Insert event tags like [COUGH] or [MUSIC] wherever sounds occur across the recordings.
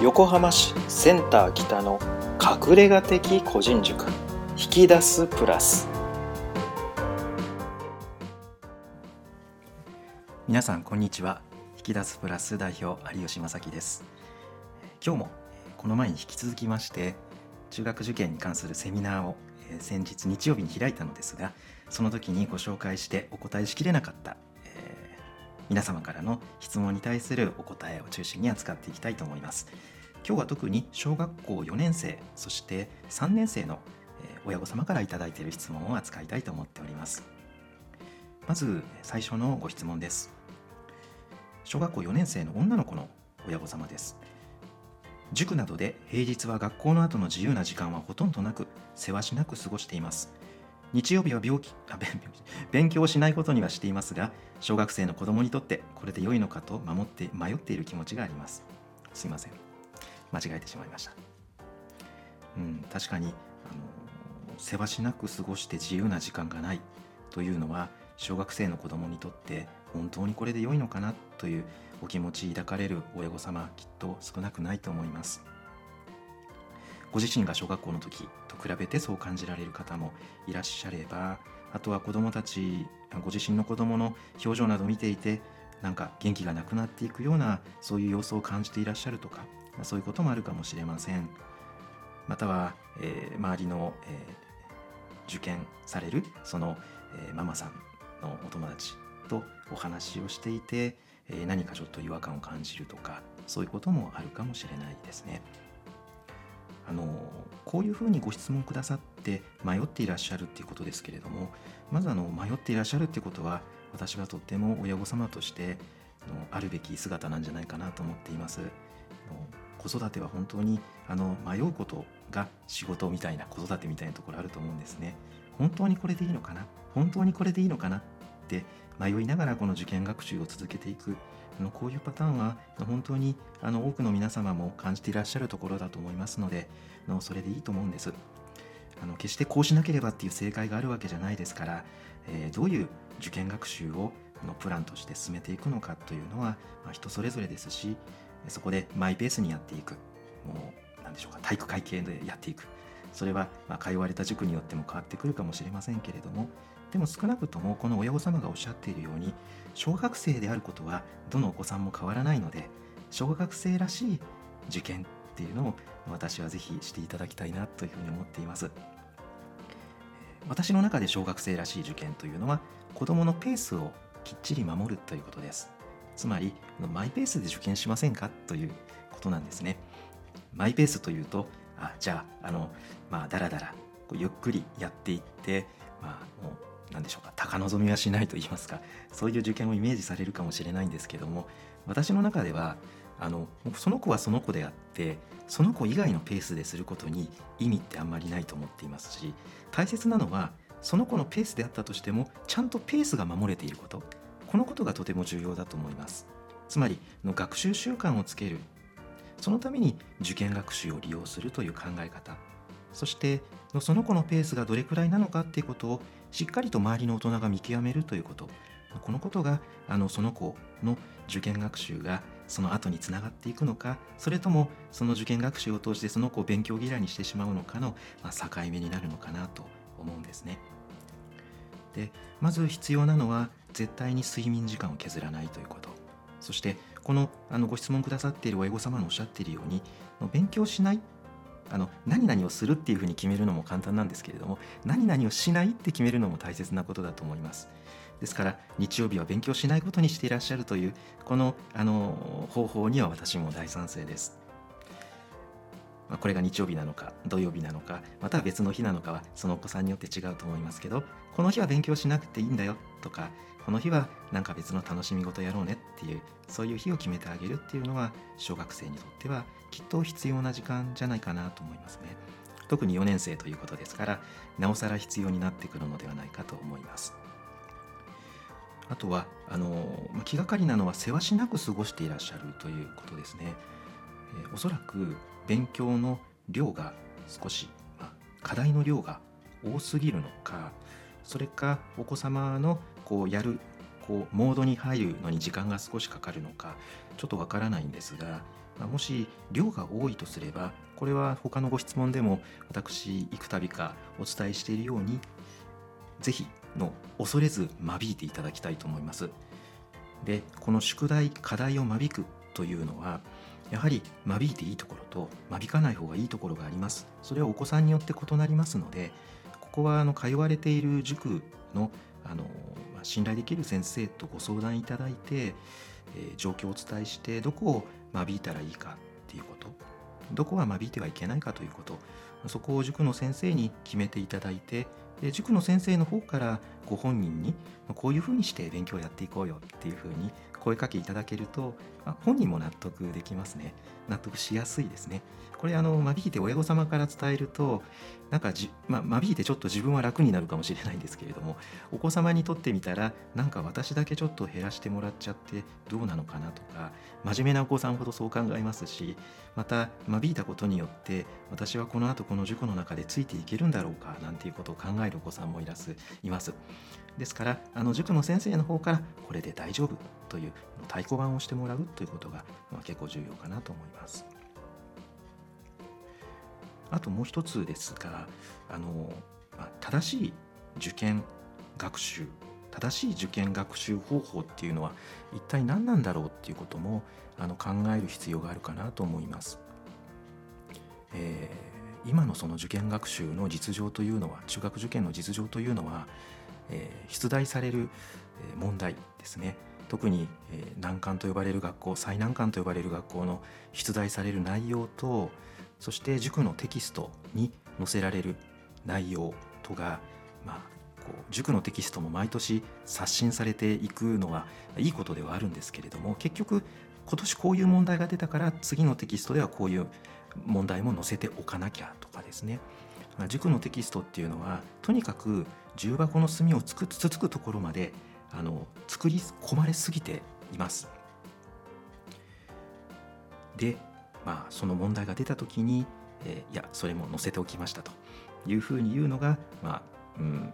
横浜市センター北の隠れ家的個人塾引き出すプラス。皆さんこんにちは。引き出すプラス代表有吉正樹です。今日もこの前に引き続きまして中学受験に関するセミナーを先日日曜日に開いたのですがその時にご紹介してお答えしきれなかった皆様からの質問に対するお答えを中心に扱っていきたいと思います。今日は特に小学校4年生そして3年生の親御様から頂いている質問を扱いたいと思っております。まず最初のご質問です。小学校4年生の女の子の親御様です。塾などで平日は学校の後の自由な時間はほとんどなく世話しなく過ごしています。日曜日は病気 [LAUGHS] あ勉強しないことにはしていますが小学生の子供にとってこれで良いのかと守って迷っている気持ちがあります。すいません。間違えてしまいました。うん確かにあの世話しなく過ごして自由な時間がないというのは小学生の子供にとって本当にこれで良いのかなというお気持ち抱かれる親御様きっと少なくないと思います。ご自身が小学校の時と比べてそう感じられる方もいらっしゃればあとは子どもたちご自身の子どもの表情などを見ていてなんか元気がなくなっていくようなそういう様子を感じていらっしゃるとかそういうこともあるかもしれませんまたは、えー、周りの、えー、受験されるその、えー、ママさんのお友達とお話をしていて、え何かちょっと違和感を感じるとかそういうこともあるかもしれないですね。あのこういうふうにご質問くださって迷っていらっしゃるっていうことですけれどもまずあの迷っていらっしゃるっていうことは私はとっても親御様としてあのあるべき姿なんじゃないかなと思っています。子育ては本当にあの迷うことが仕事みたいな子育てみたいなところあると思うんですね。本当にこれでいいのかな？本当にこれでいいのかな？って迷いながらこの受験学習を続けていくこういうパターンは本当にあの多くの皆様も感じていらっしゃるところだと思いますのでのそれでいいと思うんです。あの決してこうしなければっていう正解があるわけじゃないですから、えー、どういう受験学習をのプランとして進めていくのかというのは、まあ、人それぞれですしそこでマイペースにやっていくもう何でしょうか体育会系でやっていくそれはま通われた塾によっても変わってくるかもしれませんけれどもでも少なくともこの親御様がおっしゃっているように小学生であることはどのお子さんも変わらないので小学生らしい受験っていうのを私はぜひしていただきたいなというふうに思っています。私の中で小学生らしい受験というのは子どものペースをきっちり守るということです。つまりマイペースで受験しませんかということなんですね。マイペースというとあじゃああのまあだらだらゆっくりやっていってまあもう何でしょうか高望みはしないと言いますかそういう受験をイメージされるかもしれないんですけども私の中ではあのその子はその子であってその子以外のペースですることに意味ってあんまりないと思っていますし大切なのはその子のペースであったとしてもちゃんとペースが守れていること。このことがとても重要だと思います。つまりの学習習慣をつける。そのために受験学習を利用するという考え方。そしてのその子のペースがどれくらいなのかっていうことをしっかりと周りの大人が見極めるということこのことがあのその子の受験学習がその後につながっていくのかそれともその受験学習を通してその子を勉強嫌いにしてしまうのかの、まあ、境目になるのかなと思うんですね。でまず必要なのは絶対に睡眠時間を削らないということそしてこのあのご質問くださっている親御様のおっしゃっているように勉強しないあの何々をするっていうふうに決めるのも簡単なんですけれども何々をしないって決めるのも大切なことだと思います。ですから日曜日は勉強しないことにしていらっしゃるというこのあの方法には私も大賛成です。ま、これが日曜日なのか土曜日なのかまたは別の日なのかはそのお子さんによって違うと思いますけどこの日は勉強しなくていいんだよとかこの日はなんか別の楽しみ事やろうねっていうそういう日を決めてあげるっていうのは小学生にとってはきっと必要な時間じゃないかなと思いますね。特に4年生ということですからなおさら必要になってくるのではないかと思います。あとはあの気がかりなのは世話しなく過ごしていらっしゃるということですね、え、おそらく勉強の量が少し、ま、課題の量が多すぎるのかそれかお子様のこうやるこうモードに入るのに時間が少しかかるのかちょっとわからないんですが、まあ、もし量が多いとすればこれは他のご質問でも私幾度かお伝えしているように是非の恐れず間引いていただきたいと思います。でこの宿題課題を間引くというのはやはり間引いていいところと間引かない方がいいところがありますそれはお子さんによって異なりますのでここはあの通われている塾のあの、ま、信頼できる先生とご相談いただいて、えー、状況をお伝えしてどこを間引いたらいいかっていうこと。どこは間引いてはいけないかということ。そこを塾の先生に決めていただいてで塾の先生の方からご本人にこういうふうにして勉強をやっていこうよっていうふうに声かけいただけるとあ本人も納得できますね。納得しやすいですね。これあの間引いて親御様から伝えるとなんかじ、まあ、間引いてちょっと自分は楽になるかもしれないんですけれどもお子様にとってみたらなんか私だけちょっと減らしてもらっちゃってどうなのかなとか真面目なお子さんほどそう考えますしまた間引いたことによって私はこの後この塾の中でついていけるんだろうかなんていうことを考えるお子さんもいらすいます。ですからあの塾の先生の方からこれで大丈夫という太鼓判をしてもらうということが、まあ、結構重要かなと思います。あともう一つですがあの、まあ、正しい受験学習正しい受験学習方法っていうのは一体何なんだろうっていうこともあの考える必要があるかなと思います。えー、今のその受験学習の実情というのは中学受験の実情というのは、えー、出題される問題ですね。特に、えー、難関と呼ばれる学校最難関と呼ばれる学校の出題される内容とそして塾のテキストに載せられる内容とが、まあ、こう塾のテキストも毎年刷新されていくのはいいことではあるんですけれども結局今年こういう問題が出たから次のテキストではこういう問題も載せておかなきゃとかですね。塾のテキストっていうのはとにかく重箱の隅をつくつつくところまであの作り込まれすぎています。でまあ、その問題が出た時に、えー、いやそれも載せておきましたというふうに言うのが、まあ、うん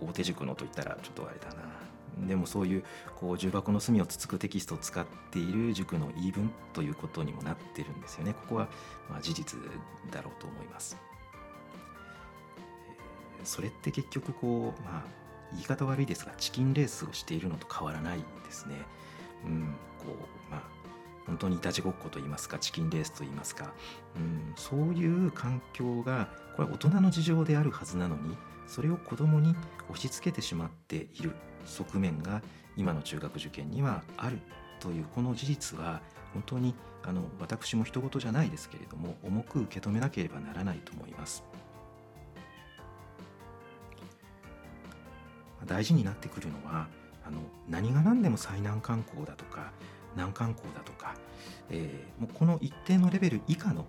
大手塾のといったらちょっとあれだなでもそういうこう重箱の隅をつつくテキストを使っている塾の言い分ということにもなってるんですよねここはまあ事実だろうと思います。それって結局こうまあ言い方悪いですがチキンレースをしているのと変わらないですね。うん、こうまあ本当にいたちごっこと言いますかチキンレースと言いますか、うん、そういう環境がこれは大人の事情であるはずなのにそれを子どもに押し付けてしまっている側面が今の中学受験にはあるというこの事実は本当にあの私も人事じゃないですけれども重く受け止めなければならないと思います。大事になってくるのはあの何が何でも最難関校だとか難関校だとか、えー、もうこの一定のレベル以下の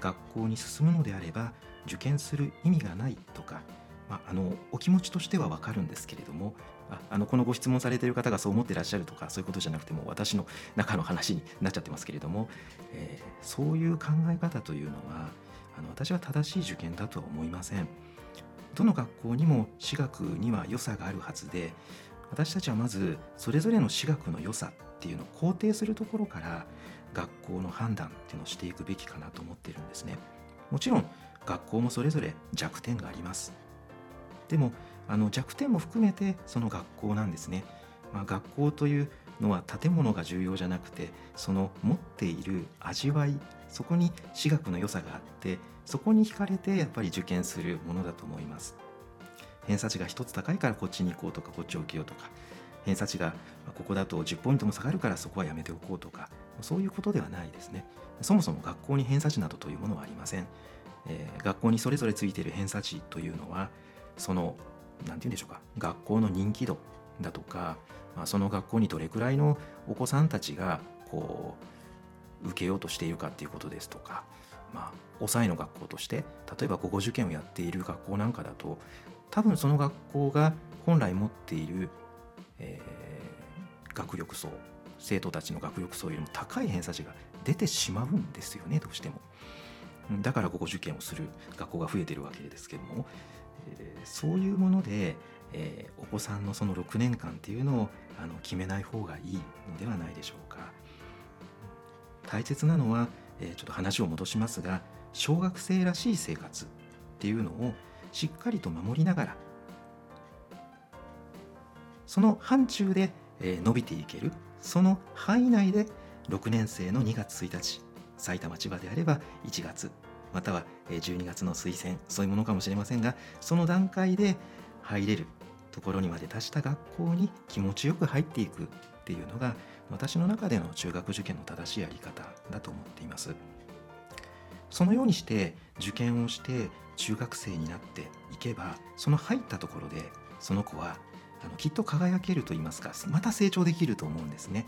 学校に進むのであれば受験する意味がないとか、まあ、あのお気持ちとしては分かるんですけれどもああのこのご質問されている方がそう思ってらっしゃるとかそういうことじゃなくても私の中の話になっちゃってますけれども、えー、そういう考え方というのはあの私は正しい受験だとは思いません。どの学校にも私学には良さがあるはずで私たちはまずそれぞれの私学の良さっていうのを肯定するところから学校の判断っていうのをしていくべきかなと思ってるんですね。もちろん学校もそれぞれ弱点があります。でもあの弱点も含めてその学校なんですね、まあ、学校というのは建物が重要じゃなくてその持っている味わいそこに私学の良さがあってそこに惹かれてやっぱり受験するものだと思います。偏差値が1つ高いからこっちに行こうとかこっちを受けようとか。偏差値がここだと10ポイントも下がるからそこはやめておこうとか。そういうことではないですね。そもそも学校に偏差値などというものはありません、えー、学校にそれぞれついている偏差値というのはその何て言うんでしょうか。学校の人気度だとか、まあ、その学校にどれくらいのお子さんたちがこう受けようとしているかっていうことですとかまあ抑えの学校として例えば午後受験をやっている学校なんかだと多分その学校が本来持っているえー、学力層生徒たちの学力層よりも高い偏差値が出てしまうんですよねどうしても。だからここ受験をする学校が増えてるわけですけども、えー、そういうもので、ええー、お子さんのその6年間っていうのをあの決めない方がいいのではないでしょうか大切なのは、えー、ちょっと話を戻しますが小学生らしい生活っていうのをしっかりと守りながらその範疇で、えー、伸びていけるその範囲内で6年生の2月1日埼玉千葉であれば1月または12月の推薦そういうものかもしれませんがその段階で入れるところにまで達した学校に気持ちよく入っていくっていうのが私の中での中学受験の正しいやり方だと思っています。そのようにして受験をして中学生になっていけばその入ったところでその子はあのきっと輝けると言いますかまた成長できると思うんですね。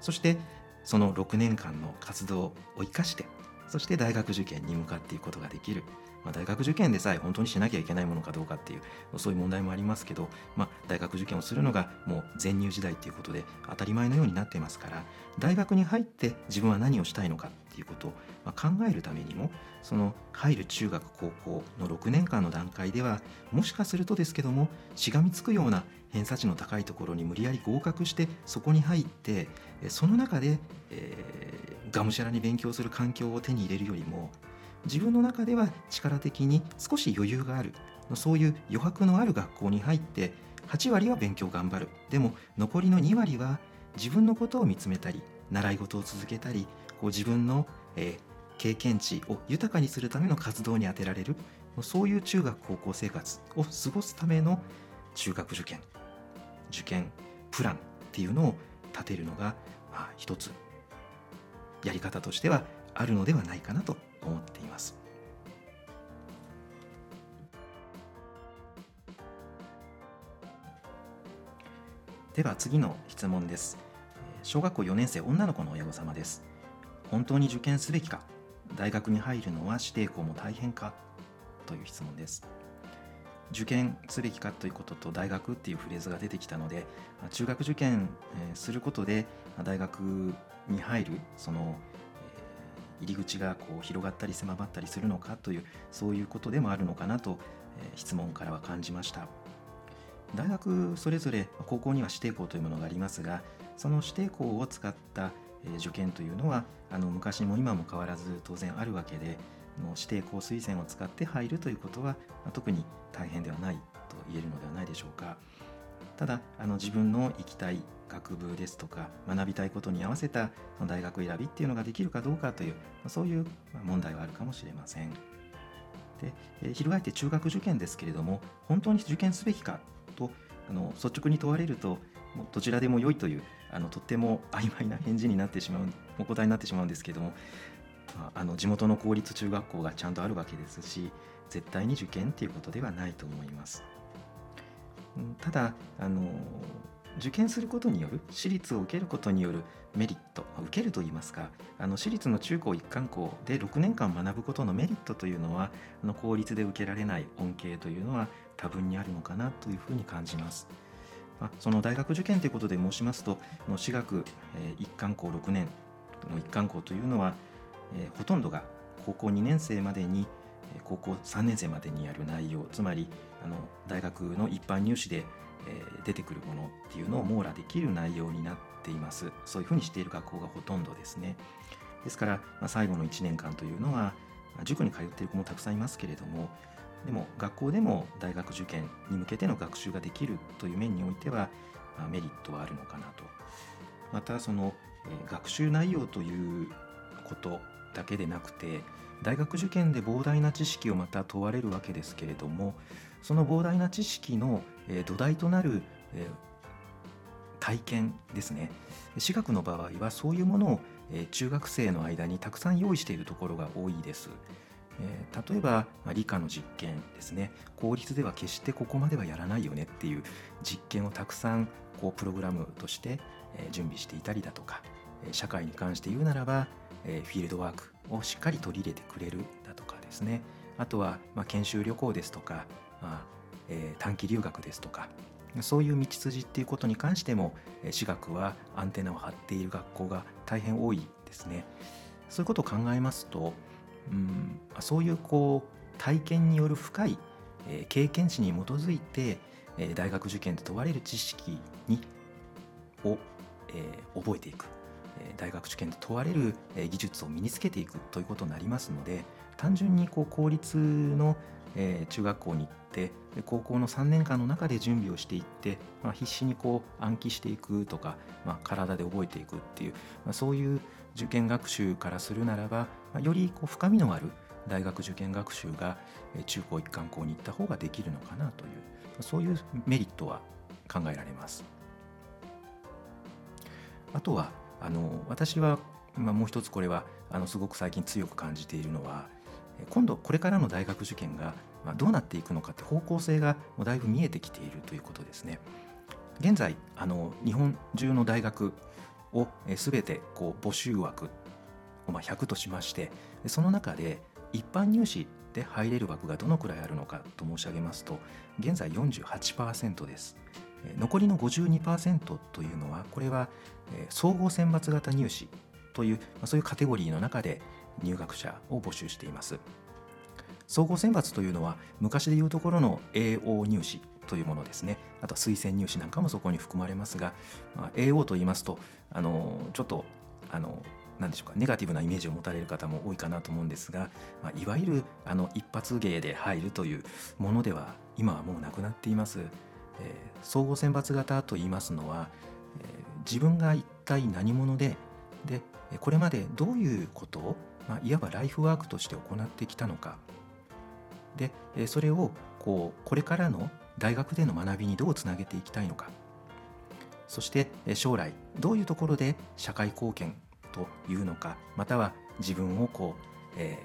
そしてその6年間の活動を生かしてそして大学受験に向かっていくことができる、まあ、大学受験でさえ本当にしなきゃいけないものかどうかっていうそういう問題もありますけど、まあ、大学受験をするのがもう全入時代っていうことで当たり前のようになっていますから大学に入って自分は何をしたいのかっていうことを考えるためにもその入る中学高校の6年間の段階ではもしかするとですけどもしがみつくような偏差値の高いところに無理やり合格してそこに入ってその中で、えー、がむしゃらに勉強する環境を手に入れるよりも自分の中では力的に少し余裕がある。そういう余白のある学校に入って8割は勉強頑張る。でも残りの2割は自分のことを見つめたり習い事を続けたりこう自分の、えー、経験値を豊かにするための活動に充てられる。そういう中学高校生活を過ごすための中学受験。受験プランっていうのを立てるのが、まあ、一つやり方としてはあるのではないかなと思っています。では次の質問です。小学校4年生女の子の親御様です。本当に受験すべきか大学に入るのは指定校も大変かという質問です。受験すべきかということと大学っていうフレーズが出てきたので中学受験することで大学に入るその入り口がこう広がったり狭まったりするのかというそういうことでもあるのかなと質問からは感じました大学それぞれ高校には指定校というものがありますがその指定校を使った受験というのはあの昔も今も変わらず当然あるわけで指定校推薦を使って入るということは、特に大変ではないと言えるのではないでしょうか。ただあの自分の行きたい学部ですとか学びたいことに合わせた大学選びっていうのができるかどうかというそういう問題はあるかもしれません。で、翻って中学受験ですけれども本当に受験すべきかとあの率直に問われるともうどちらでも良いというあのとっても曖昧な返事になってしまうお答えになってしまうんですけどもあの地元の公立中学校がちゃんとあるわけですし絶対に受験っていうことではないと思います。ただあの受験することによる私立を受けることによるメリット受けるといいますかあの私立の中高一貫校で6年間学ぶことのメリットというのはあの公立で受けられない恩恵というのは多分にあるのかなというふうに感じます。まあ、その大学受験ということで申しますと私学、え一貫校6年の一貫校というのはえー、ほとんどが高校2年生までに高校3年生までにやる内容つまりあの大学の一般入試で、出てくるものっていうのを網羅できる内容になっています。そういうふうにしている学校がほとんどですね。ですから、ま、最後の1年間というのは、塾に通っている子もたくさんいますけれどもでも学校でも大学受験に向けての学習ができるという面においては、まあ、メリットはあるのかなと。またその、え、学習内容ということだけでなくて大学受験で膨大な知識をまた問われるわけですけれどもその膨大な知識のえ土台となるえ体験ですね。私学の場合はそういうものをえ中学生の間にたくさん用意しているところが多いです。え例えばま理科の実験ですね。公立では決してここまではやらないよねっていう実験をたくさんこうプログラムとしてえ準備していたりだとか社会に関して言うならばえフィールドワークをしっかり取り入れてくれるだとかですね。あとは、ま研修旅行ですとか、まあえ短期留学ですとかそういう道筋っていうことに関しても私学はアンテナを張っている学校が大変多いですね。そういうことを考えますと、うん、そういうこう体験による深いえ経験値に基づいて、え大学受験で問われる知識にを、え覚えていく大学受験で問われる技術を身につけていくということになりますので単純にこう公立の中学校に行って高校の3年間の中で準備をしていって、まあ、必死にこう暗記していくとか、まあ、体で覚えていくっていう、まあ、そういう受験学習からするならば、まあ、よりこう深みのある大学受験学習が中高一貫校に行った方ができるのかなというそういうメリットは考えられます。あとはあの私は、まあ、もう一つこれはあのすごく最近強く感じているのは今度これからの大学受験がどうなっていくのかって方向性がもうだいぶ見えてきているということですね。現在あの日本中の大学を全てこう募集枠をま100としましてその中で一般入試で入れる枠がどのくらいあるのかと申し上げますと現在48%です。残りの52%というのはこれは総合選抜型入試というそういうカテゴリーの中で入学者を募集しています総合選抜というのは昔でいうところの AO 入試というものですねあとは推薦入試なんかもそこに含まれますが、まあ、AO と言いますとあのちょっとあの何でしょうかネガティブなイメージを持たれる方も多いかなと思うんですが、まあ、いわゆるあの一発芸で入るというものでは今はもうなくなっています。えー、総合選抜型といいますのは、えー、自分が一体何者ででこれまでどういうことを、まあ、いわばライフワークとして行ってきたのか。でそれをこうこれからの大学での学びにどうつなげていきたいのか。そして将来どういうところで社会貢献というのかまたは自分をこう、え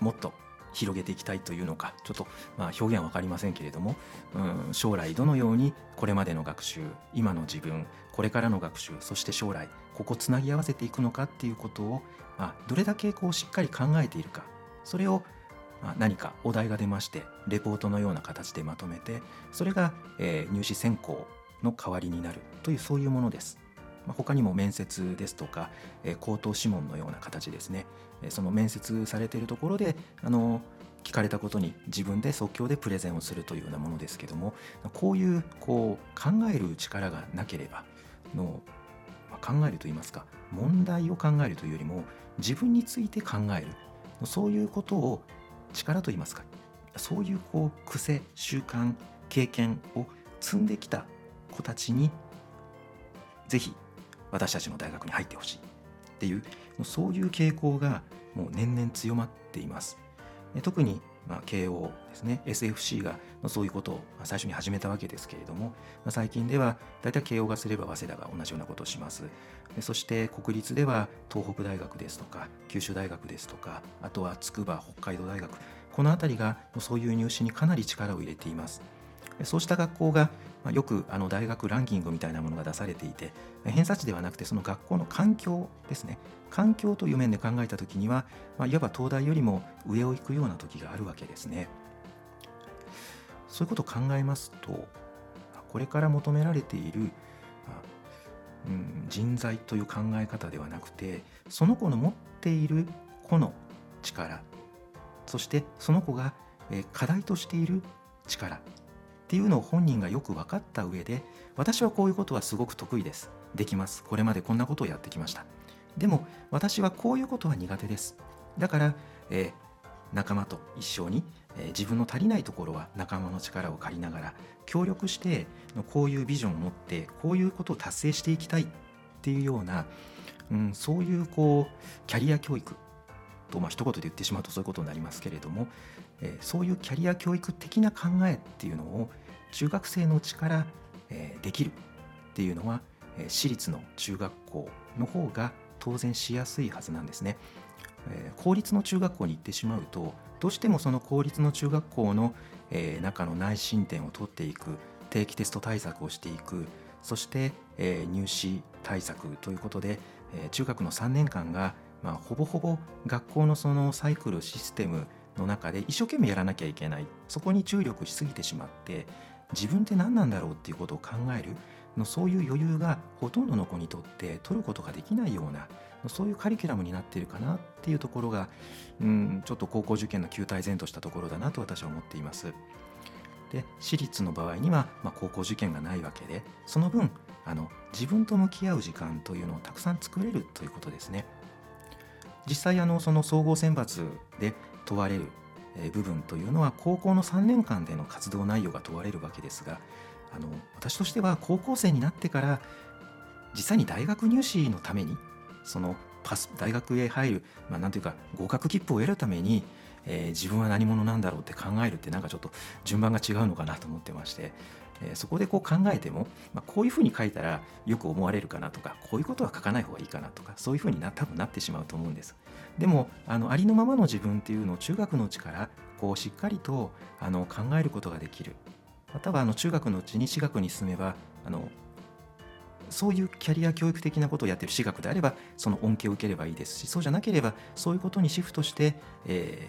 ー、もっと広げていきたいというのか。ちょっとまあ表現は分かりませんけれども、うん、将来どのようにこれまでの学習今の自分これからの学習そして将来ここつなぎ合わせていくのかっていうことを、まあ、どれだけこうしっかり考えているかそれを何かお題が出ましてレポートのような形でまとめてそれが、え入試選考の代わりになるというそういうものです。他にも面接ですとか、口頭諮問のような形ですね、その面接されているところであの聞かれたことに自分で即興でプレゼンをするというようなものですけどもこういうこう考える力がなければの、考えるといいますか問題を考えるというよりも自分について考える。そういうことを力といいますかそういうこう癖習慣経験を積んできた子たちにぜひ私たちの大学に入ってほしい。っていうそういう傾向がもう年々強まっています。特にまあ、慶応ですね。SFC がそういうことを最初に始めたわけですけれどもま最近では大体慶応がすれば早稲田が同じようなことをします。そして国立では東北大学ですとか九州大学ですとかあとは筑波北海道大学。この辺りがそういう入試にかなり力を入れています。そうした学校がよくあの大学ランキングみたいなものが出されていて偏差値ではなくてその学校の環境ですね。環境という面で考えた時には、まあ、いわば東大よりも上を行くような時があるわけですね。そういうことを考えますとこれから求められている、まあうん、人材という考え方ではなくてその子の持っている個の力そしてその子が課題としている力っていうのを本人がよく分かった上で私はこういうことはすごく得意です。できます。これまでこんなことをやってきました。でも私はこういうことは苦手です。だから、えー、仲間と一緒に、えー、自分の足りないところは仲間の力を借りながら協力してこういうビジョンを持ってこういうことを達成していきたい。っていうような、うん、そういうこうキャリア教育。と、まあ一言で言ってしまうとそういうことになりますけれども、えー、そういうキャリア教育的な考えっていうのを中学生のうちから、できるっていうのは、私立の中学校の方が当然しやすいはずなんですね。公立の中学校に行ってしまうとどうしてもその公立の中学校の、中の内申点を取っていく定期テスト対策をしていくそして、入試対策ということで、中学の3年間が、まあ、ほぼほぼ学校のそのサイクルシステムの中で一生懸命やらなきゃいけないそこに注力しすぎてしまって自分って何なんだろうっていうことを考えるのそういう余裕がほとんどの子にとって取ることができないようなそういうカリキュラムになっているかなっていうところがうんちょっと高校受験の旧態然としたところだなと私は思っています。で私立の場合には、まあ、高校受験がないわけでその分あの自分と向き合う時間というのをたくさん作れるということですね。実際あのその総合選抜で問われる部分というのは高校の3年間での活動内容が問われるわけですがあの私としては高校生になってから実際に大学入試のためにそのパス大学へ入る、まあ、ていうか合格切符を得るために、えー、自分は何者なんだろうって考えるってなんかちょっと順番が違うのかなと思ってまして、えー、そこでこう考えても、まあ、こういうふうに書いたらよく思われるかなとかこういうことは書かない方がいいかなとかそういうふうにな多分なってしまうと思うんです。でもあのありのままの自分っていうのを中学のうちからこうしっかりとあの考えることができるまたはあの中学のうちに私学に進めばあのそういうキャリア教育的なことをやっている私学であればその恩恵を受ければいいですしそうじゃなければそういうことにシフトして、え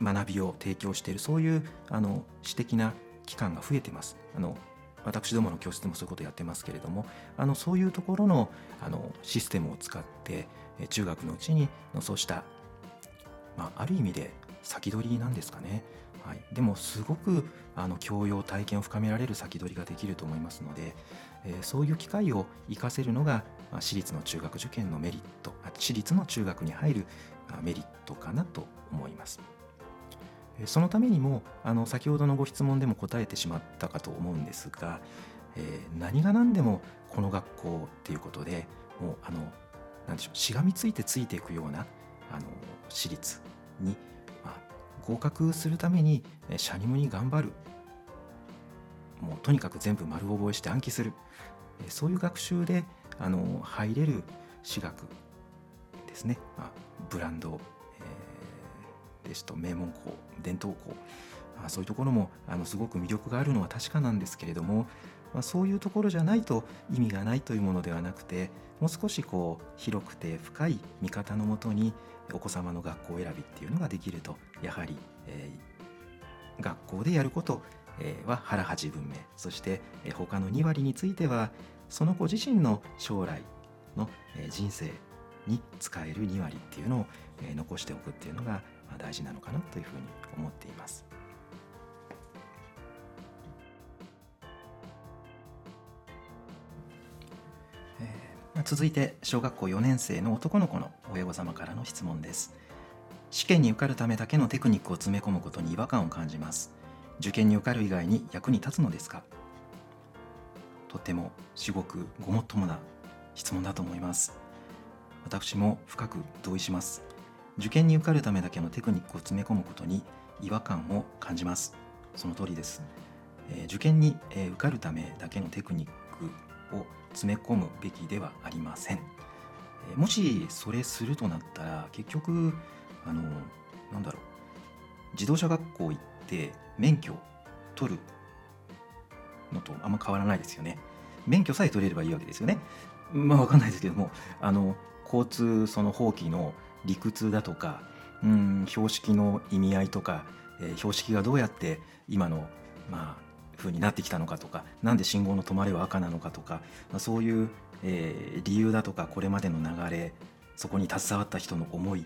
ー、学びを提供しているそういうあの私的な機関が増えてます。あの私どもの教室でもそういうことをやってますけれどもあのそういうところのあのシステムを使って中学のうちにそうした、まあ、ある意味で先取りなんですかねはい、でもすごくあの教養体験を深められる先取りができると思いますので、えー、そういう機会を生かせるのが、まあ、私立の中学受験のメリット私立の中学に入るメリットかなと思います。そのためにもあの先ほどのご質問でも答えてしまったかと思うんですが、えー、何が何でもこの学校っていうことでもうあの何でしょうしがみついてついていくようなあの私立に合格するためにシャニムに頑張る。もうとにかく全部丸覚えして暗記する。そういう学習であの入れる私学ですね、まあ、ブランド、えー、ですと名門校伝統校、まあ、そういうところもあのすごく魅力があるのは確かなんですけれども、まあ、そういうところじゃないと意味がないというものではなくてもう少しこう広くて深い見方のもとにお子様の学校選びっていうのができるとやはり、えー、学校でやること、は腹八分目そして、え、他の2割についてはその子自身の将来の、人生に使える2割っていうのを、残しておくっていうのが、大事なのかなというふうに思っています。続いて小学校4年生の男の子の親御様からの質問です。試験に受かるためだけのテクニックを詰め込むことに違和感を感じます。受験に受かる以外に役に立つのですか？とても至極ごもっともな質問だと思います。私も深く同意します。受験に受かるためだけのテクニックを詰め込むことに違和感を感じます。その通りです、えー、受験に、えー、受かるためだけのテクニックを詰め込むべきではありません。もしそれするとなったら結局あのなんだろう自動車学校行って免許取るのとあんま変わらないですよね。免許さえ取れればいいわけですよね。まあわかんないですけどもあの交通その法規の理屈だとかうん標識の意味合いとか、えー、標識がどうやって今のまあ風になってきたのかとか何で信号の止まれは赤なのかとか、まあ、そういう、えー、理由だとかこれまでの流れそこに携わった人の思い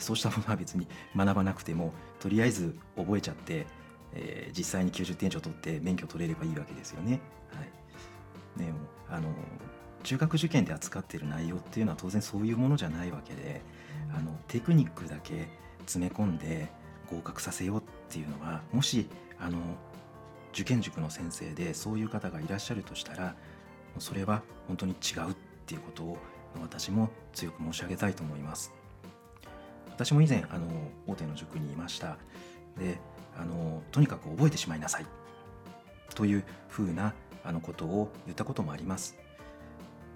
そうしたものは別に学ばなくてもとりあえず覚えちゃって、えー、実際に90点以上取って免許取れればいいわけですよね。はいねあの中学受験で扱っている内容っていうのは当然そういうものじゃないわけであのテクニックだけ詰め込んで合格させようっていうのはもしあの受験塾の先生でそういう方がいらっしゃるとしたらそれは本当に違うっていうことを私も強く申し上げたいと思います。私も以前あの大手の塾にいました。であのとにかく覚えてしまいなさい。というふうなあのことを言ったこともあります。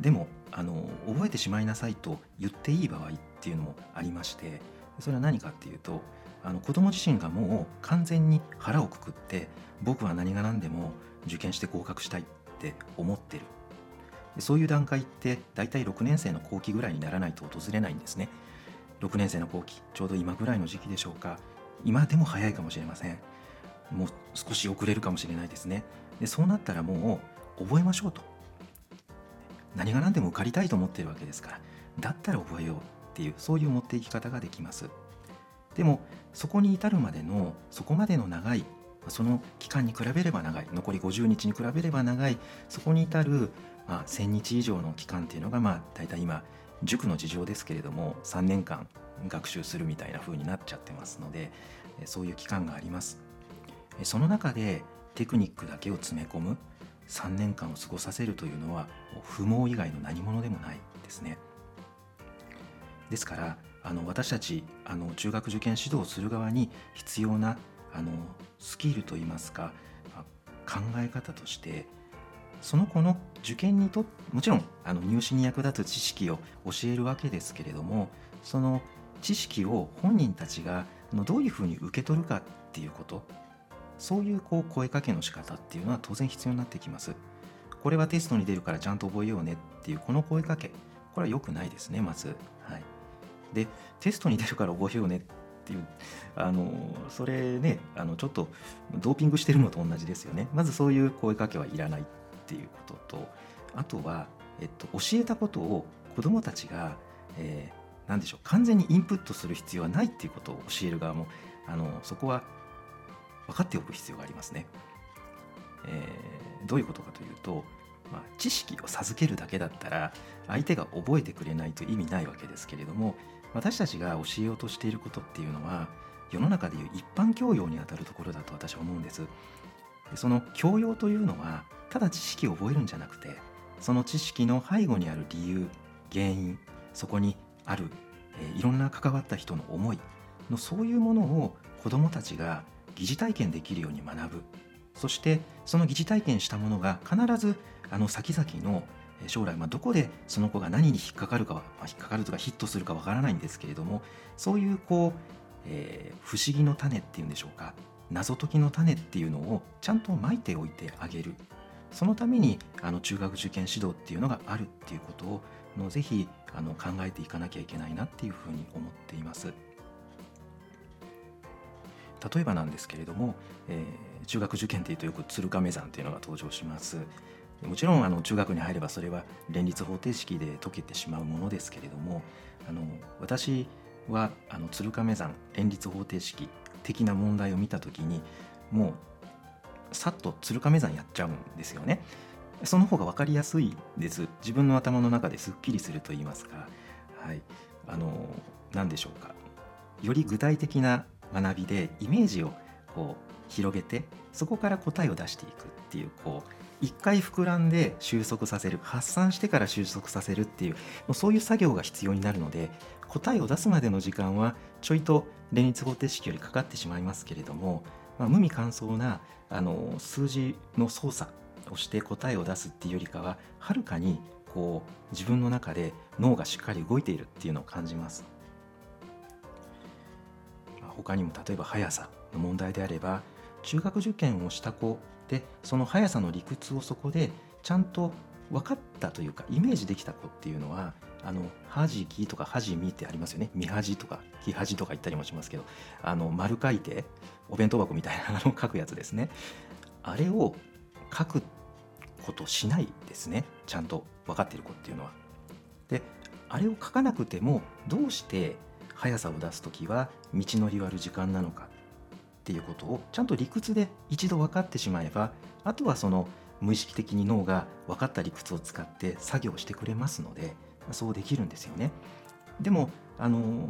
でもあの覚えてしまいなさいと言っていい場合っていうのもありましてそれは何かっていうとあの子供自身がもう完全に腹をくくって僕は何が何でも受験して合格したいって思ってる。そういう段階って大体6年生の後期ぐらいにならないと訪れないんですね。6年生の後期ちょうど今ぐらいの時期でしょうか。今でも早いかもしれません。もう少し遅れるかもしれないですね。でそうなったらもう覚えましょうと。何が何でも受かりたいと思ってるわけですからだったら覚えようっていうそういう持っていき方ができます。でもそこに至るまでのそこまでの長いその期間に比べれば長い残り50日に比べれば長いそこに至る、まあ、1000日以上の期間っていうのがまあ大体今塾の事情ですけれども3年間学習するみたいな風になっちゃってますのでそういう期間があります。その中でテクニックだけを詰め込む3年間を過ごさせるというのは不毛以外の何者でもないですね。ですからあの私たちあの中学受験指導をする側に必要なあのスキルといいますか考え方としてその子の受験にともちろんあの入試に役立つ知識を教えるわけですけれどもその知識を本人たちがどういうふうに受け取るかっていうことそういうこう声かけの仕方っていうのは当然必要になってきます。これはテストに出るからちゃんと覚えようねっていうこの声かけこれは良くないですねまず。でテストに出るから覚えようねっていうあのそれねあのちょっとドーピングしてるのと同じですよねまずそういう声かけはいらないっていうこととあとは、えっと、教えたことを子どもたちが、えー、何でしょう完全にインプットする必要はないっていうことを教える側もあのそこは分かっておく必要がありますね。えー、どういうことかというと、まあ、知識を授けるだけだったら相手が覚えてくれないと意味ないわけですけれども私たちが教えようとしていることっていうのは世の中でいう一般教養にあたるところだと私は思うんです。その教養というのはただ知識を覚えるんじゃなくてその知識の背後にある理由原因そこにある、え、いろんな関わった人の思いのそういうものを子どもたちが疑似体験できるように学ぶそしてその疑似体験したものが必ずあの先々の将来、まあ、どこでその子が何に引っかかるか、まあ、引っかかるとかヒットするかわからないんですけれどもそういうこう、えー、不思議の種っていうんでしょうか謎解きの種っていうのをちゃんとまいておいてあげるそのためにあの中学受験指導っていうのがあるっていうことをのぜひあの考えていかなきゃいけないなっていうふうに思っています。例えばなんですけれども、えー、中学受験っていうとよく鶴亀山っていうのが登場します。もちろんあの中学に入ればそれは連立方程式で解けてしまうものですけれどもあの私はあの鶴亀山連立方程式的な問題を見た時にもうさっと鶴亀山やっちゃうんですよね。その方が分かりやすいです。自分の頭の中ですっきりすると言いますか、はい、あの何でしょうか。より具体的な学びでイメージをこう広げてそこから答えを出していくっていうこう一回膨らんで収束させる発散してから収束させるっていうもうそういう作業が必要になるので答えを出すまでの時間はちょいと連立方程式よりかかってしまいますけれども、まあ、無味乾燥なあの数字の操作をして答えを出すっていうよりかははるかにこう自分の中で脳がしっかり動いているっていうのを感じます。他にも例えば速さの問題であれば中学受験をした子でその速さの理屈をそこでちゃんと分かったというかイメージできた子っていうのはあのはじきとかはじみってありますよね。みはじとかきはじとか言ったりもしますけどあの丸書いてお弁当箱みたいなのを書くやつですね。あれを書くことしないですね。ちゃんと分かってる子っていうのは。であれを書かなくてもどうして速さを出す時は道のり割る時間なのかっていうことをちゃんと理屈で一度分かってしまえばあとはその無意識的に脳が分かった理屈を使って作業してくれますのでそうできるんですよね。でもあのー、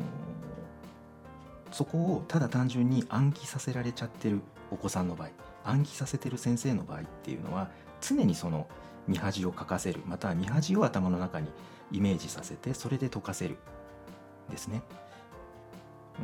そこをただ単純に暗記させられちゃってるお子さんの場合暗記させてる先生の場合っていうのは常にその見恥を書かせるまたは見恥を頭の中にイメージさせてそれで解かせるですね。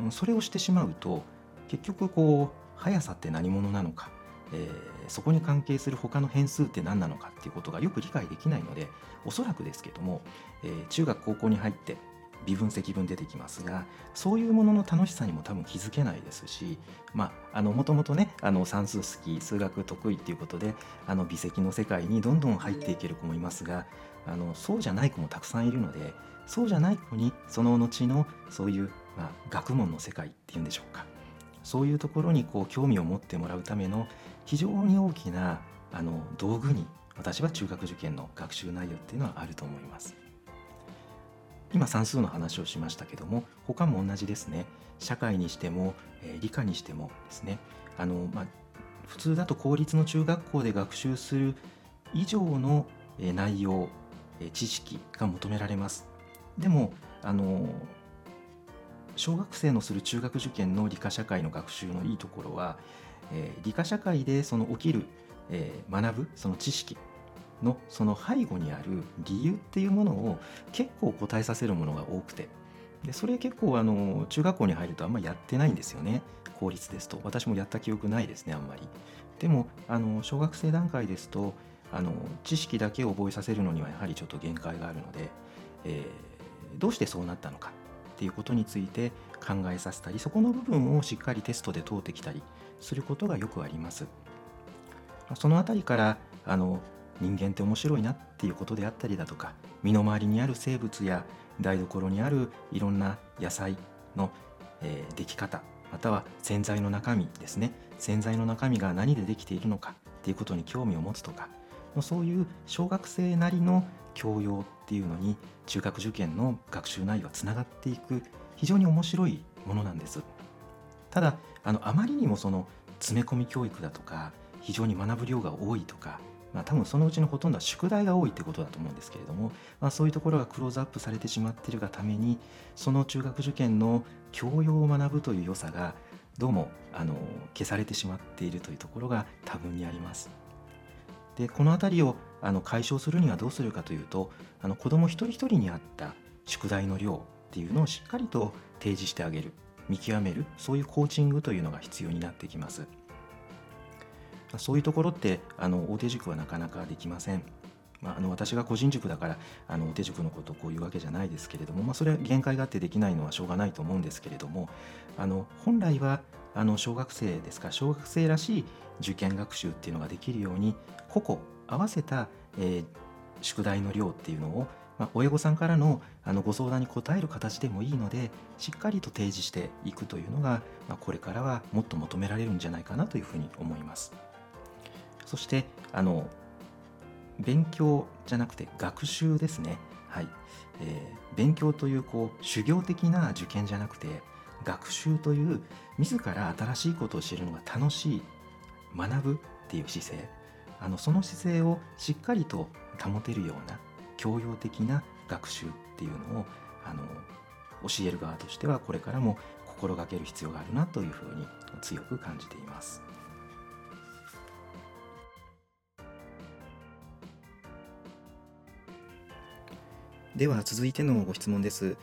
それをしてしまうと結局こう速さって何者なのか、えー、そこに関係する他の変数って何なのかっていうことがよく理解できないのでおそらくですけども、えー、中学高校に入って微分積分出てきますがそういうものの楽しさにも多分気づけないですしまあもともとねあの算数好き数学得意っていうことであの微積の世界にどんどん入っていける子もいますがあのそうじゃない子もたくさんいるのでそうじゃない子にその後のそういうまあ、学問の世界っていうんでしょうか。そういうところにこう興味を持ってもらうための非常に大きなあの道具に私は中学受験の学習内容っていうのはあると思います。今算数の話をしましたけども他も同じですね。社会にしても、えー、理科にしてもですね。あの、まあ、普通だと公立の中学校で学習する以上のえ内容え知識が求められます。でもあの小学生のする中学受験の理科社会の学習のいいところは、えー、理科社会でその起きる、えー、学ぶその知識のその背後にある理由っていうものを結構答えさせるものが多くてでそれ結構あの中学校に入るとあんまやってないんですよね。公立ですと。私もやった記憶ないですねあんまり。でもあの小学生段階ですとあの知識だけを覚えさせるのにはやはりちょっと限界があるので、えー、どうしてそうなったのか。っていうことについて考えさせたりそこの部分をしっかりテストで通ってきたりすることがよくあります。その辺りからあの人間って面白いなっていうことであったりだとか身の回りにある生物や台所にあるいろんな野菜の、えー、出来方または洗剤の中身ですね洗剤の中身が何でできているのかっていうことに興味を持つとかそういう小学生なりの教養っていうのに中学受験の学習内容はつながっていく非常に面白いものなんですただあのあまりにもその詰め込み教育だとか非常に学ぶ量が多いとか、まあ、多分そのうちのほとんどは宿題が多いってことだと思うんですけれども、まあ、そういうところがクローズアップされてしまっているがためにその中学受験の教養を学ぶという良さがどうもあの消されてしまっているというところが多分にあります。でこの辺りをあの解消するにはどうするかというとあの子ども一人一人に合った宿題の量っていうのをしっかりと提示してあげる見極めるそういうコーチングというのが必要になってきます。そういうところってあの大手塾はなかなかできません、まあ、あの私が個人塾だからあの大手塾のことをこういうわけじゃないですけれども、まあ、それは限界があってできないのはしょうがないと思うんですけれどもあの本来はあの小学生ですか小学生らしい受験学習っていうのができるように個々合わせた、えー、宿題の量っていうのを、まあ、親御さんからのあのご相談に応える形でもいいのでしっかりと提示していくというのが、まあ、これからはもっと求められるんじゃないかなというふうに思います。そしてあの勉強じゃなくて学習ですね。はいえー、勉強というこう修行的な受験じゃなくて学習という自ら新しいことを知るのが楽しい学ぶっていう姿勢あのその姿勢をしっかりと保てるような教養的な学習っていうのをあの教える側としてはこれからも心がける必要があるなというふうに強く感じています。では続いてのご質問です。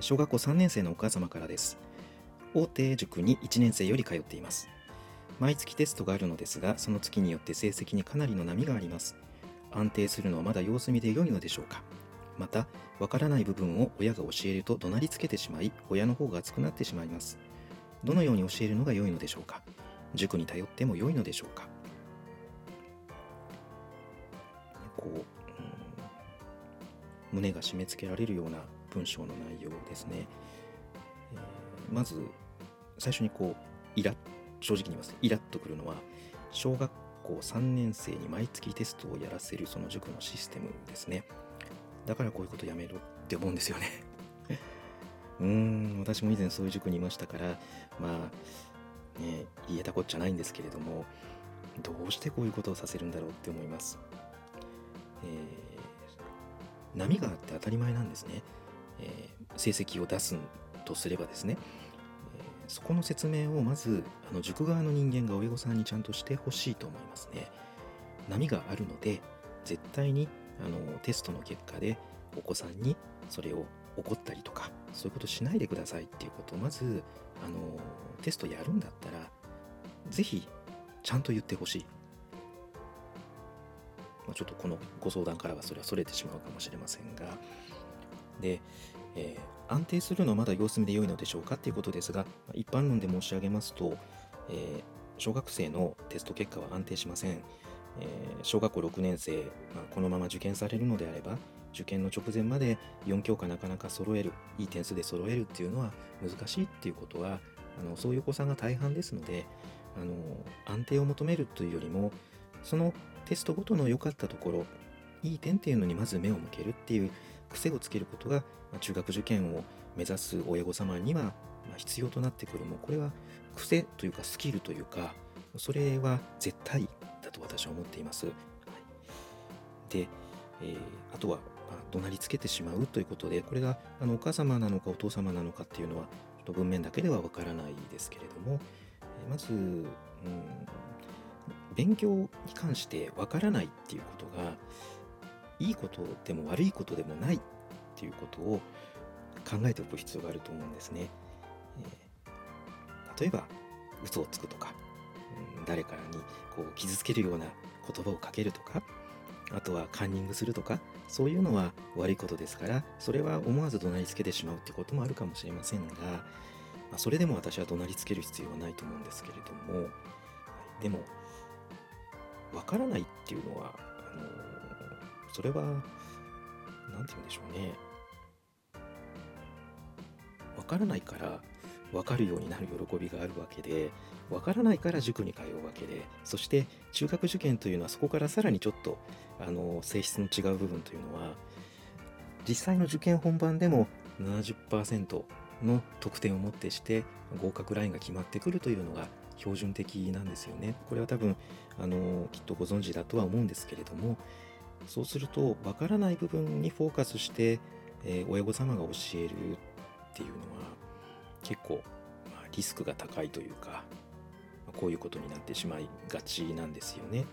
小学校3年生のお母様からです。大手塾に1年生より通っています。毎月テストがあるのですが、その月によって成績にかなりの波があります。安定するのはまだ様子見で良いのでしょうかまた、わからない部分を親が教えると怒鳴りつけてしまい、親の方が熱くなってしまいます。どのように教えるのが良いのでしょうか塾に頼っても良いのでしょうかこう、うん、胸が締め付けられるような文章の内容ですね。えー、まず、最初にこう、イラ正直に言います。イラッとくるのは小学校3年生に毎月テストをやらせるその塾のシステムですね。だからこういうことやめろって思うんですよね。[LAUGHS] うーん私も以前そういう塾にいましたからまあね言えたこっちゃないんですけれどもどうしてこういうことをさせるんだろうって思います、えー、波があって当たり前なんですね、え、成績を出すとすればですねえそこの説明をまずあの塾側の人間が親御さんにちゃんとしてほしいと思いますね。波があるので絶対にあのテストの結果でお子さんにそれを怒ったりとかそういうことしないでくださいっていうことをまずあのテストやるんだったら是非ちゃんと言ってほしい。まあ、ちょっとこのご相談からはそれはそれてしまうかもしれませんがで、えー、安定するのはまだ様子見で良いのでしょうかということですが、一般論で申し上げますと、えー、小学生のテスト結果は安定しません。えー、小学校6年生、まあ、このまま受験されるのであれば、受験の直前まで4教科なかなか揃える、いい点数で揃えるっていうのは難しいっていうことは、あのそういうお子さんが大半ですので、あの安定を求めるというよりも、そのテストごとの良かったところいい点っていうのにまず目を向けるっていう癖をつけることが、中学受験を目指す親御様には、必要となってくるもこれは癖というかスキルというかそれは絶対だと私は思っています。で、えー、あとは、まあ、怒鳴りつけてしまうということでこれがあのお母様なのかお父様なのかっていうのはちょっと文面だけではわからないですけれども、え、まず、うん、勉強に関してわからないっていうことがいいことでも悪いことでもないっていうことを考えておく必要があると思うんですね。えー、例えば嘘をつくとか、うん、誰かにこう傷つけるような言葉をかけるとかあとはカンニングするとかそういうのは悪いことですからそれは思わず怒鳴りつけてしまうってこともあるかもしれませんが、まあ、それでも私は怒鳴りつける必要はないと思うんですけれども、はい、でもわからないっていうのはあのそれは何て言うんでしょうねわからないから分かるようになる喜びがあるわけで分からないから塾に通うわけでそして中学受験というのはそこからさらにちょっとあの性質の違う部分というのは実際の受験本番でも70%の得点をもってして合格ラインが決まってくるというのが標準的なんですよね。これは多分あのきっとご存知だとは思うんですけれどもそうすると分からない部分にフォーカスして、えー、親御様が教えるっていうのは結構、まあ、リスクが高いというか、まあ、こういうことになってしまいがちなんですよね。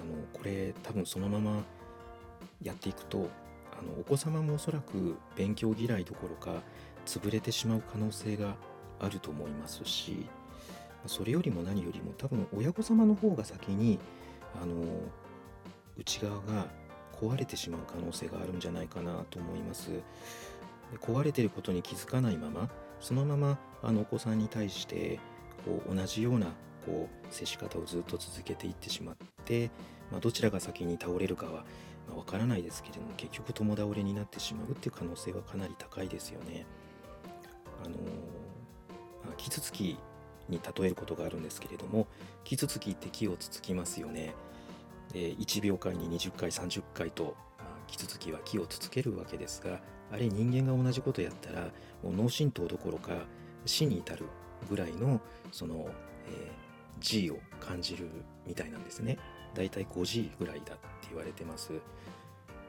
あのこれ多分そのままやっていくとあのお子様もおそらく勉強嫌いどころか潰れてしまう可能性があると思いますしそれよりも何よりも多分親御様の方が先にあの内側が壊れてしまう可能性があるんじゃないかなと思います。で壊れてることに気づかないままそのままあのお子さんに対してこう同じようなこう接し方をずっと続けていってしまって、まあ、どちらが先に倒れるかはまあ、分からないですけれども結局共倒れになってしまうっていう可能性はかなり高いですよね。あのまあ、キツツキに例えることがあるんですけれどもキツツキって木をつつきますよね。で1秒間に20回30回と、まあ、キツツキは木をつつけるわけですがあれ人間が同じことやったらもう脳震盪どころか死に至るぐらいのその、えー、G を感じるみたいなんですね。だいたい 5G ぐらいだって言われてます。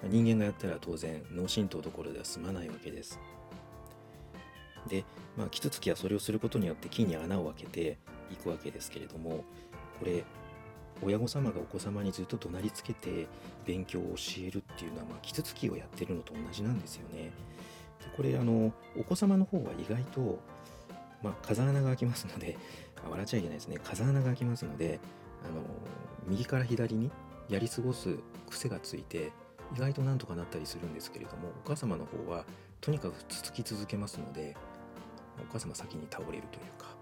人間がやったら当然脳震盪どころでは済まないわけです。で、まあ、キツツキはそれをすることによって木に穴を開けていくわけですけれどもこれ親御様がお子様にずっと怒鳴りつけて勉強を教えるっていうのは、まあ、キツツキをやってるのと同じなんですよね。でこれあのお子様の方は意外と、まあ、風穴が開きますので笑っちゃいけないですね風穴が開きますのであの右から左にやり過ごす癖がついて意外となんとかなったりするんですけれどもお母様の方はとにかくつき続けますのでお母様先に倒れるというか、はい、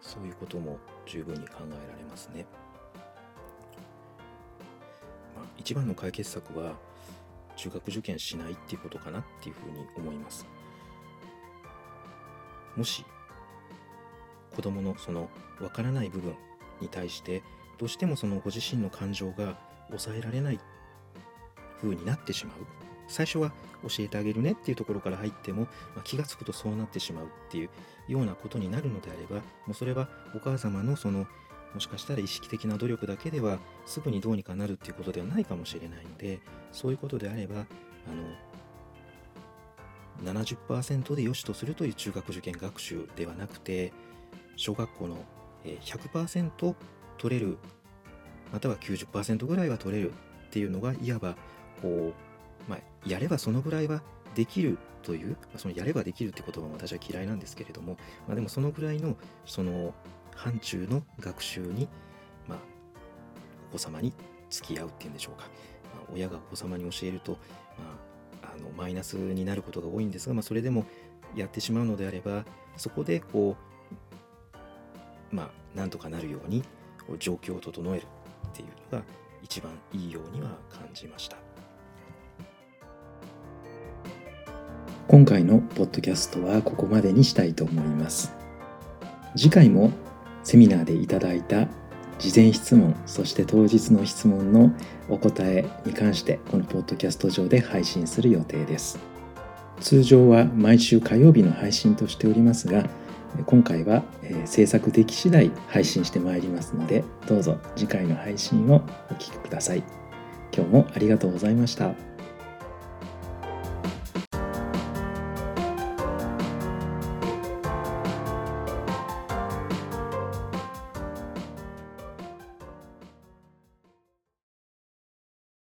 そういうことも十分に考えられますね。まあ、一番の解決策は中学受験しないっていうことかなっていうふうに思います。もし子供のその分からない部分に対してどうしてもそのご自身の感情が抑えられない風になってしまう。最初は教えてあげるねっていうところから入っても、まあ、気が付くとそうなってしまうっていうようなことになるのであればもうそれはお母様のそのもしかしたら意識的な努力だけではすぐにどうにかなるっていうことではないかもしれないのでそういうことであればあの70%で良しとするという中学受験学習ではなくて小学校の100%取れるまたは90%ぐらいは取れるっていうのがいわばこう、まあ、やればそのぐらいはできるという、そのやればできるって言葉も私は嫌いなんですけれども、まあ、でもそのぐらいのその範疇の学習に、まあ、お子様に付き合うっていうんでしょうか、まあ、親がお子様に教えると、まあ、あのマイナスになることが多いんですが、まあ、それでもやってしまうのであればそこでこうまあなんとかなるように状況を整えるっていうのが一番いいようには感じました。今回のポッドキャストはここまでにしたいと思います次回もセミナーでいただいた事前質問そして当日の質問のお答えに関してこのポッドキャスト上で配信する予定です通常は毎週火曜日の配信としておりますが今回は、え制作でき次第配信してまいりますのでどうぞ次回の配信をお聴きください今日もありがとうございました。